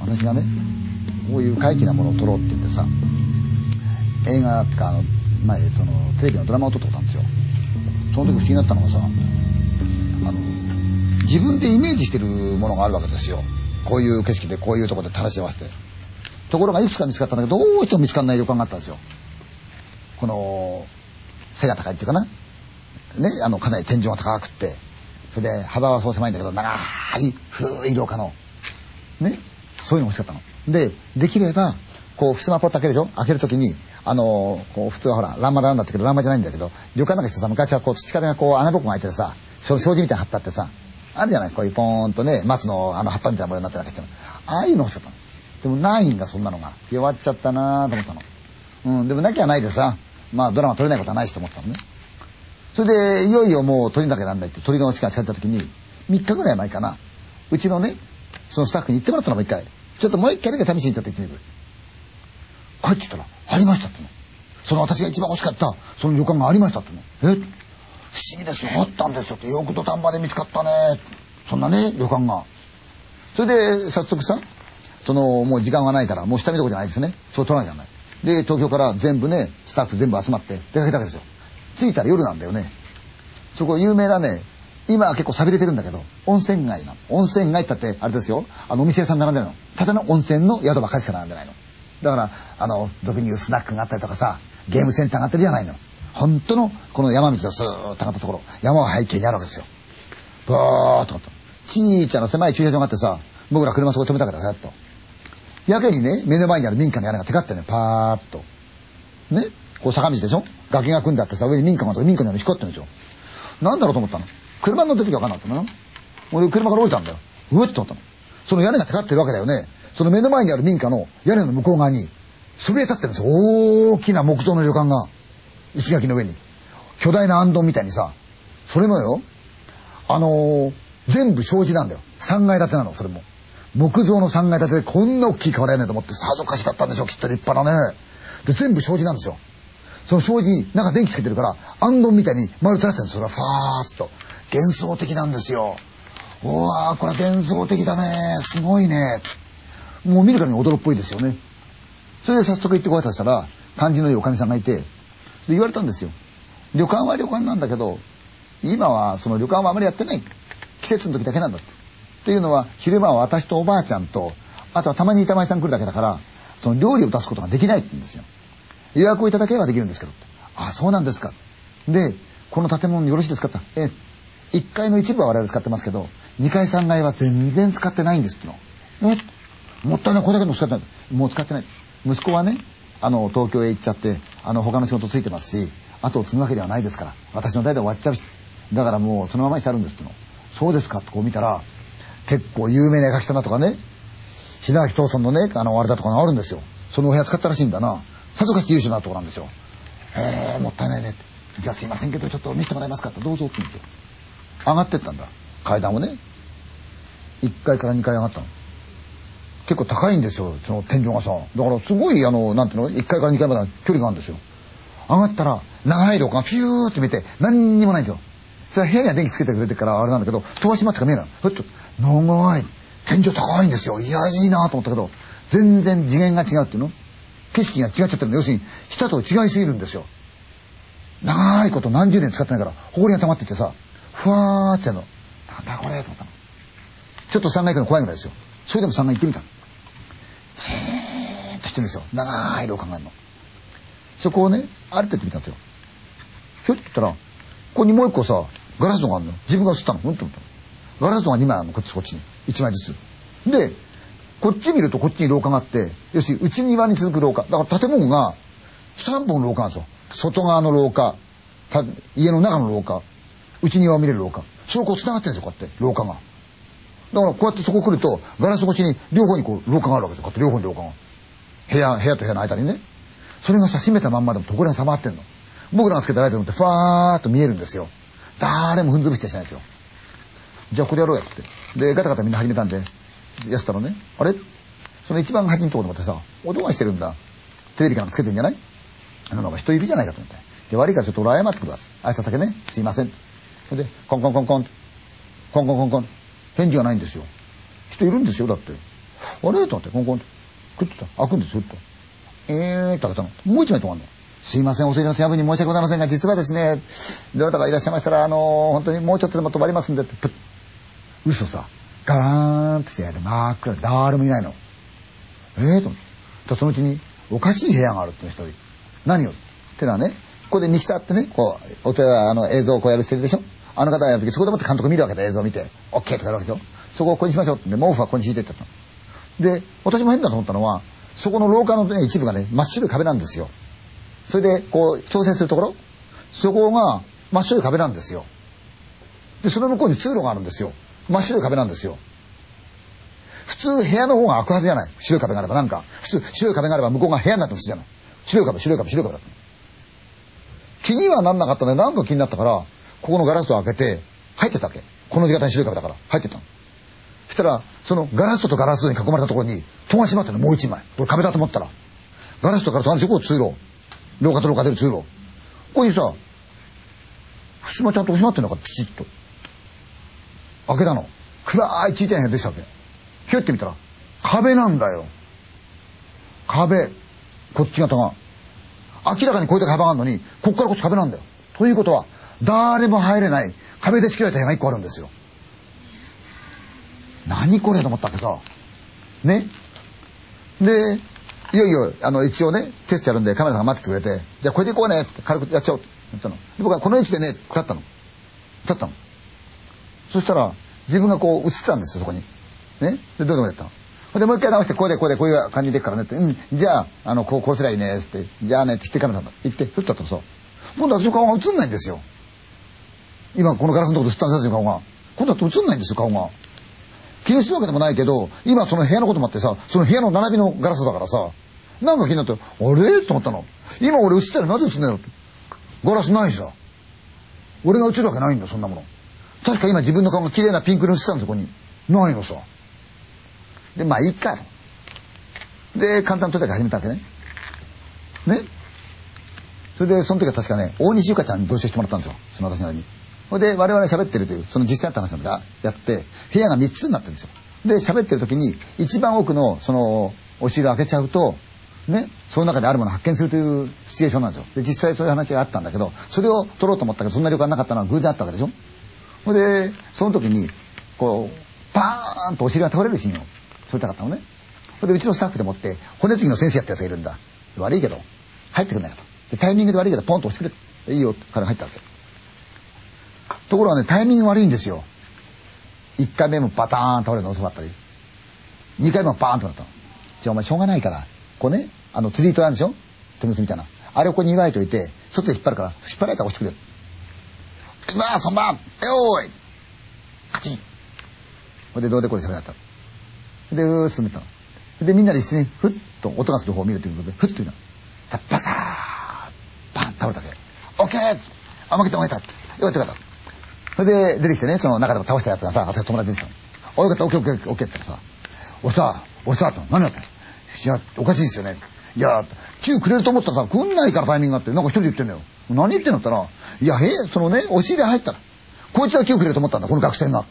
私がね。こういう怪奇なものを撮ろうって言ってさ映画ってかあの前そのテレビのドラマを撮ってたんですよ。その時不思議だったのがさあの自分でイメージしてるものがあるわけですよ。こういう景色でこういうとこで垂らし合わせて。ところがいくつか見つかったんだけどどうしても見つからない旅館があったんですよ。この背が高いっていうかな。ねあのかなり天井が高くって。それで幅はそう狭いんだけど長い古い廊下の。ね。そういうの欲しかったの。でできればこうふすまポッと開けるでしょ？開ける時にあのこう普通はほら欄間なんだったけど欄間じゃないんだけど旅館なんかしてさ昔はこう土壁がこう穴ぼこが開いててさその障子みたいに貼ったってさあるじゃない？こういうポーンとね松のあの葉っぱみたいな模様になってなんかしてああいうの欲しかったの。でもないんだそんなのが弱っちゃったなと思ったの。うんでもなきゃないでさまあドラマ撮れないことはないしと思ったのね。それでいよいよもう撮りなきゃなんないって撮りの時間使った時に3日ぐらい前かなうちのねそのスタッフに言ってもらったのも一回ちょっともう一回だけ試しにちょっと言ってみる。帰ってきたらありましたってのその私が一番欲しかったその旅館がありましたってのえ？不思議ですよ。あったんですよって。よく土壇場で見つかったね。そんなね旅館が。それで早速さそのもう時間がないからもう下見とこじゃないですね。そう取らなきゃない。で東京から全部ねスタッフ全部集まって出かけたわけですよ。着いたら夜なんだよね。そこ有名なね今は結構寂れてるんだけど温泉街なの。温泉街ってってあれですよ。あのお店屋さん並んでるの。ただの温泉の宿ばかりしか並んでないの。だからあの俗に言うスナックがあったりとかさゲームセンターがあったりじゃないの。本当のこの山道のスーッと上がったところ山は背景にあるわけですよ。バーッとちいちゃな狭い駐車場があってさ僕ら車そこ止めたからやっと。やけにね目の前にある民家の屋根がテカってねパーッと。ね。こう坂道でしょ？崖が組んであってさ上に民家があって民家の屋根光ってるですよなんだろうと思ったの。車乗ってる時分かんなかったのよ。俺車から降りたんだよ。うえっと思ったの。その屋根がテカってるわけだよね。その目の前にある民家の屋根の向こう側にそびえ立ってるんですよ。大きな木造の旅館が。石垣の上に。巨大な暗丼みたいにさ。それもよ。あのー、全部障子なんだよ。3階建てなのそれも。木造の3階建てでこんな大きい瓦屋根と思ってさぞかしかったんでしょうきっと立派なね。で全部障子なんですよ。その障子に中電気つけてるから暗丼みたいに丸照らしてるんですよ。それはファーッと。幻想的なんですよ。うわこれ幻想的だね。すごいね。もう見るからに驚っぽいですよね。それで早速行ってご挨拶したら感じのいいおかみさんがいてで言われたんですよ。旅館は旅館なんだけど今はその旅館はあまりやってない季節の時だけなんだって。っていうのは昼間は私とおばあちゃんとあとはたまに板前さん来るだけだからその料理を出すことができないって言うんですよ。予約をいただければできるんですけどあそうなんですか。でこの建物よろしいですかってえ1階の一部は我々使ってますけど2階3階は全然使ってないんですっての。えもったいない。これだけの使ってない。もう使ってない。息子はねあの東京へ行っちゃってあの他の仕事ついてますし後を継ぐわけではないですから私の代で終わっちゃうしだからもうそのままにしてあるんですっての。そうですかってこう見たら結構有名な絵描きさんだとかね品垣藤村のねあのあれだとかがあるんですよ。そのお部屋使ったらしいんだな。さぞかし優秀なとこなんですよ。へえもったいないねじゃあすいませんけどちょっと見せてもらえますかって。どうぞって言って。上がってったんだ。階段をね。1階から2階上がったの。結構高いんですよその天井がさ。だからすごいあのなんていうの？1階から2階まで距離があるんですよ。上がったら長い廊下がフューって見て何にもないんですよ。それは部屋には電気つけてくれてからあれなんだけど戸が閉まってから見えないふっと長い。天井高いんですよ。いやいいなと思ったけど全然次元が違うっていうの。景色が違っちゃってるの。要するに下と違いすぎるんですよ。長いこと何十年使ってないから埃が溜まっててさ。ふわーってやるの。なんだこれと思ったの。ちょっと3階行くの怖いぐらいですよ。それでも3階行ってみたチーンとしてるんですよ。長い廊下があるの。そこをね歩ってってみたんですよ。ひょっとったらここにもう一個さガラス戸があるの自分が映ったの。うんと思ったの。ガラス戸が2枚あるの。こっちこっちに。1枚ずつ。でこっち見るとこっちに廊下があって要するに内庭に続く廊下。だから建物が3本廊下なんですよ。外側の廊下家の中の廊下。内庭を見れる廊下。それをこう繋がってるんですよこうやって。廊下が。だからこうやってそこ来るとガラス越しに両方にこう廊下があるわけですこうやって両方に廊下が。部屋部屋と部屋の間にね。それがさ閉めたまんまでもところが収まってんの。僕らがつけたライトにってファーっと見えるんですよ。誰も踏んづぶしてしないんですよ。じゃあこれやろうやっつって。でガタガタみんな始めたんでやってたらね。あれ？その一番端のところでってさ音がしてるんだ。テレビかなんかつけてんじゃない？あの人いるじゃないかと思って。で悪いからちょっと俺謝ってくるわ。挨拶だけね。すいません。でコンコンコンコンコンコンコンコン返事がないんですよ人いるんですよだってあれ？と思って、コンコンって。食ってた。開くんですよ、と。えーって開けたの。もう一枚止まんの。すいません、お世話の夜分に申し訳ございませんが、実はですね、どなたかいらっしゃいましたら、あのー、本当にもうちょっとでも止まりますんでって、プッ。嘘さ。ガラーンってやる真っ暗で誰もいないの。えーと思って。そのうちに、おかしい部屋があるって一人。何をってのはね、ここでミキサーってね、こう、お手はあの映像をこうやるしてるでしょあの方がやるとき、そこでもって監督見るわけだ、映像を見て。オッケーとかやるわけでしょそこをここにしましょうって、毛布はここに敷いてってたの。で、私も変だと思ったのは、そこの廊下の、ね、一部がね、真っ白い壁なんですよ。それで、こう、調整するところ、そこが真っ白い壁なんですよ。で、その向こうに通路があるんですよ。真っ白い壁なんですよ。普通部屋の方が開くはずじゃない。白い壁があれば。なんか、普通白い壁があれば向こうが部屋になってほしいじゃない。白い壁、白い壁、白い壁だった。気にはなんなかったね。なんか気になったから、ここのガラス戸を開けて、入ってたわけ。この出方に白い壁だから、入ってたの。そしたら、そのガラス戸とガラス戸に囲まれたところに、戸が閉まってるの、もう一枚。これ壁だと思ったら。ガラス戸から3こ通路。廊下と廊下出る通路。ここにさ、襖ちゃんと閉まってんのか、ピチッと。開けたの。暗い小さい部屋でしたわけ。ひゅってみたら、壁なんだよ。壁。こっち方が。明らかにこういった壁があるのに、こっからこっち壁なんだよ。ということは、誰も入れない壁で仕切られた部屋が一個あるんですよ。何これと思ったけど、ね。で、いよいよ、あの、一応ね、テストやるんでカメラさんが待っててくれて、じゃあこれでいこうねって軽くやっちゃおうって言ったの。で僕はこの位置でね、立ったの。立ったの。そしたら、自分がこう映ってたんですよ、そこに。ね。で、どうでもやったのほん。で、もう一回直して、こうでこうでこういう感じでいくからねって、うん、じゃあ、あの、こう、こうすりゃいいね、つって、じゃあね、って言ってカメラさん言って、ふったとさ、今度は私の顔が映んないんですよ。今、このガラスのところで吸ったんですよ、顔が。今度は映んないんですよ、顔が。気にするわけでもないけど、今その部屋のこともあってさ、その部屋の並びのガラスだからさ、なんか気になって、あれ？と思ったの。今俺映ってるなぜ映んないの？ガラスないしさ。俺が映るわけないんだ、そんなもの。確か今自分の顔が綺麗なピンク色に映ってたんです、そこに。ないのさ。で、まあ、いいかと。で、簡単に撮りだけ始めたわけね。ね？それで、その時は確かね、大西ゆかちゃんに同棲してもらったんですよ。その私なりに。ほいで、我々喋ってるという、その実際あった話なんだ、やって、部屋が3つになってるんですよ。で、喋ってる時に、一番奥の、その、お尻を開けちゃうと、ね、その中であるものを発見するというシチュエーションなんですよ。で、実際そういう話があったんだけど、それを撮ろうと思ったけど、そんな旅館なかったのは偶然あったわけでしょ。ほいで、その時に、こう、バーンとお尻が倒れるシーンを撮りたかったのね。それでうちのスタッフでもって、骨継ぎの先生やったやつがいるんだ。悪いけど、入ってくんないかと。で、タイミングで悪いけど、ポンと押してくれ。いいよ、から入ったわけ。ところがね、タイミング悪いんですよ。1回目もバターン倒れるの遅かったり。2回目もバーンとなったの。じゃあお前しょうがないから、こうね、あの釣り糸あるでしょ？手結みたいな。あれをここに祝いといて、外で引っ張るから、引っ張られたら押してくれ。まあ、そんばん、えおーいカチン。ほんで、どうでこうで喋った。で、うー進んでたの。で、みんなで一斉に、ふっと音がする方を見るということで、ふっと言うの。バサーパン倒れたわけ。オッケーあ、負けた負けたよかったよかった。それで、出てきてね、その中でも倒したやつがさ、私友達ですよ。あ、よかった、オッケーオッケーオッケーってさ、俺さ、俺さ、何やったのいや、おかしいですよね。いや、チューくれると思ったらさ、来んないからタイミングがあって、なんか一人で言ってんだよ。何言ってんだったら、いやへ、え、そのね、押し入れ入ったら、こいつはキューくれると思ったんだ、この学生が。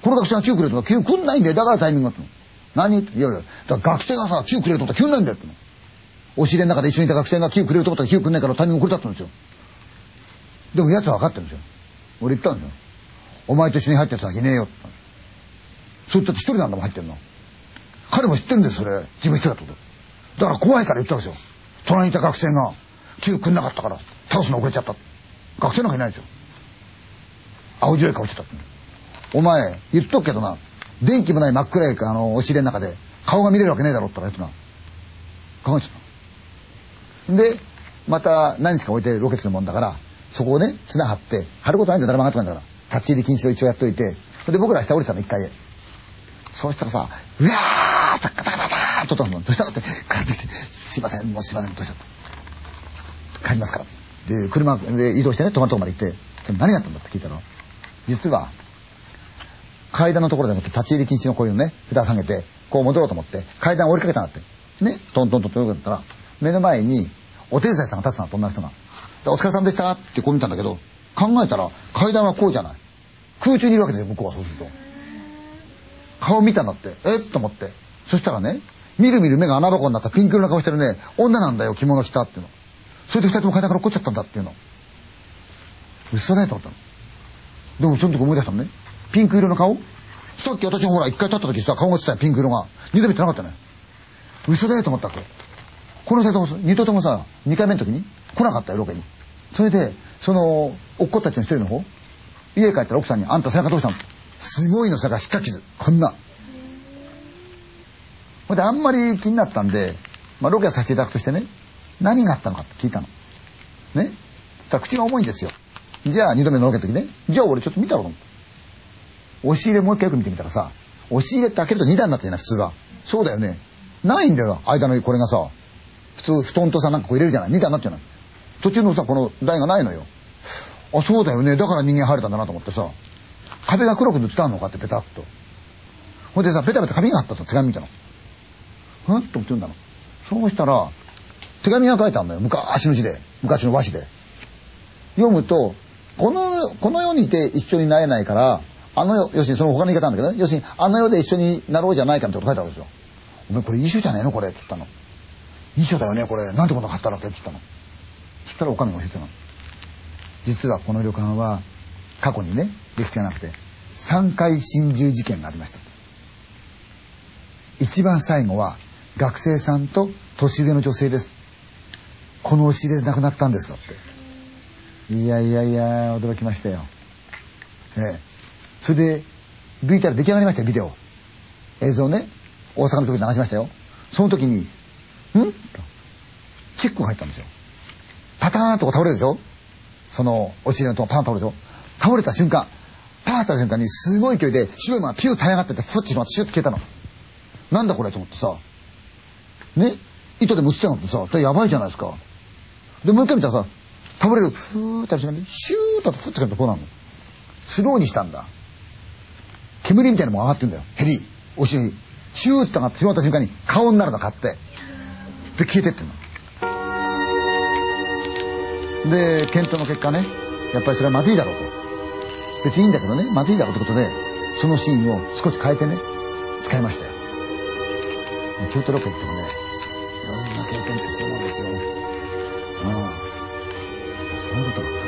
この学生がキューくれると思ったら、キューくんないんだよ、だからタイミングがあったの。何いやいや、だから学生がさ、キューくれると思ったらくんないんだよっての。押し入れの中で一緒にいた学生がキューくれると思ったらキューくんないからタイミング遅れたったんですよ。でも奴は分かってるんですよ。俺言ったんですよ。お前と一緒に入った奴はいねえよって。そう言ったって一人なんだもん入ってんの。彼も知ってるんですそれ。自分一人だってこと。だから怖いから言ったんですよ。隣にいた学生が、キューくんなかったから、倒すの遅れちゃった。学生なんかいないですよ。青白い顔してたって。お前、言っとくけどな、電気もない真っ暗いあの、押し入れの中で、顔が見れるわけねえだろって言ったら、やつな。考えちゃった。で、また何日か置いてロケするもんだから、そこをね、綱張って、張ることないんだよ、誰も上がってないんだから。立ち入り禁止を一応やっといて、で、僕ら下降りてたの、一回そうしたらさ、うわータッカタカタカとったの。どうしたのって、帰ってきて、すいません、もうすいません、どうした帰りますから。で、車で移動してね、泊まるとこまで行って、何があったんだって聞いたら、実は、階段のところでもって立ち入り禁止のこういうね、札下げて、こう戻ろうと思って、階段降りかけたんだって。ね、トントントントンとったら、目の前に、お手伝いさんが立つの、女の人が。お疲れさんでしたってこう見たんだけど、考えたら、階段はこうじゃない。空中にいるわけですよ、向こうはそうすると。顔見たんだって、え？っと思って。そしたらねみるみる目が穴箱になった。ピンク色の顔してるね。女なんだよ着物着たっていうの。それで二人とも階段から落っこっちゃったんだっていうの。嘘だよと思ったの。でもその時思い出したのね。ピンク色の顔。さっき私がほら一回立った時さ顔が映ってたよピンク色が。二度見てなかったね。嘘だよと思ったわけ。この二人とも二人ともさ二回目の時に来なかったよロケに。それでそのおっ子たちの一人の方家帰ったら奥さんに「あんた背中どうしたの?」すごいの背中しっか傷こんな。ほんであんまり気になったんで、まあ、ロケはさせていただくとしてね何があったのかって聞いたの。ね？たら口が重いんですよ。じゃあ二度目のロケの時ね。じゃあ俺ちょっと見たろと思って。押し入れもう一回よく見てみたらさ押し入れって開けると2段になってるじゃない普通はそうだよね。ないんだよ間のこれがさ。普通布団とさなんかこう入れるじゃない？2段なってるじゃない途中のさこの台がないのよ。あそうだよね。だから人間入れたんだなと思ってさ。壁が黒く塗ってあるのかってペタッと。ほんでさペタペタ紙があったと手紙見たの。ふんって思ってんだの。そうしたら手紙が書いてあるのよ。昔の字で。昔の和紙で。読むとこのこの世にいて一緒になれないからあの世要するにその他の言い方なんだけどね。要するにあの世で一緒になろうじゃないかみたいなこと書いてあるんですよ。お前これ遺書じゃねえの？これ。って言ったの。遺書だよねこれ。なんてこと買ったわけって言ったの。そしたらおかみが教えてたの。実はこの旅館は過去にね歴史がなくて3回心中事件がありました。一番最後は学生さんと年上の女性です。この押し入れで亡くなったんですだって。いやいやいや驚きましたよ。ええ。それで VTR 出来上がりましたよビデオ。映像ね大阪の時で流しましたよ。その時に「ん?」チェックが入ったんですよ。パターンとこ倒れるでしょ？その落ちるのとこパン倒れるでしょ？倒れた瞬間パーンった瞬間にすごい勢いで白いものがピュー垂れ上がっててふっと広がってシュッと消えたの。なんだこれと思ってさ。ね？糸でも映ってなかったさ。やばいじゃないですか。でもう一回見たらさ倒れる。ふーって瞬間にシューッとふっとこうなの。スローにしたんだ。煙みたいなのも上がってんだよ。ヘリ。お尻。シューッと上がって広がった瞬間に顔になるの買ってで消えてってんの。で検討の結果ねやっぱりそれはまずいだろうと。別にいいんだけどねまずいだろうってことでそのシーンを少し変えてね使いましたよ。京都ロケ行ってもねいろんな経験ってそうなんですよ。うん。そういうこと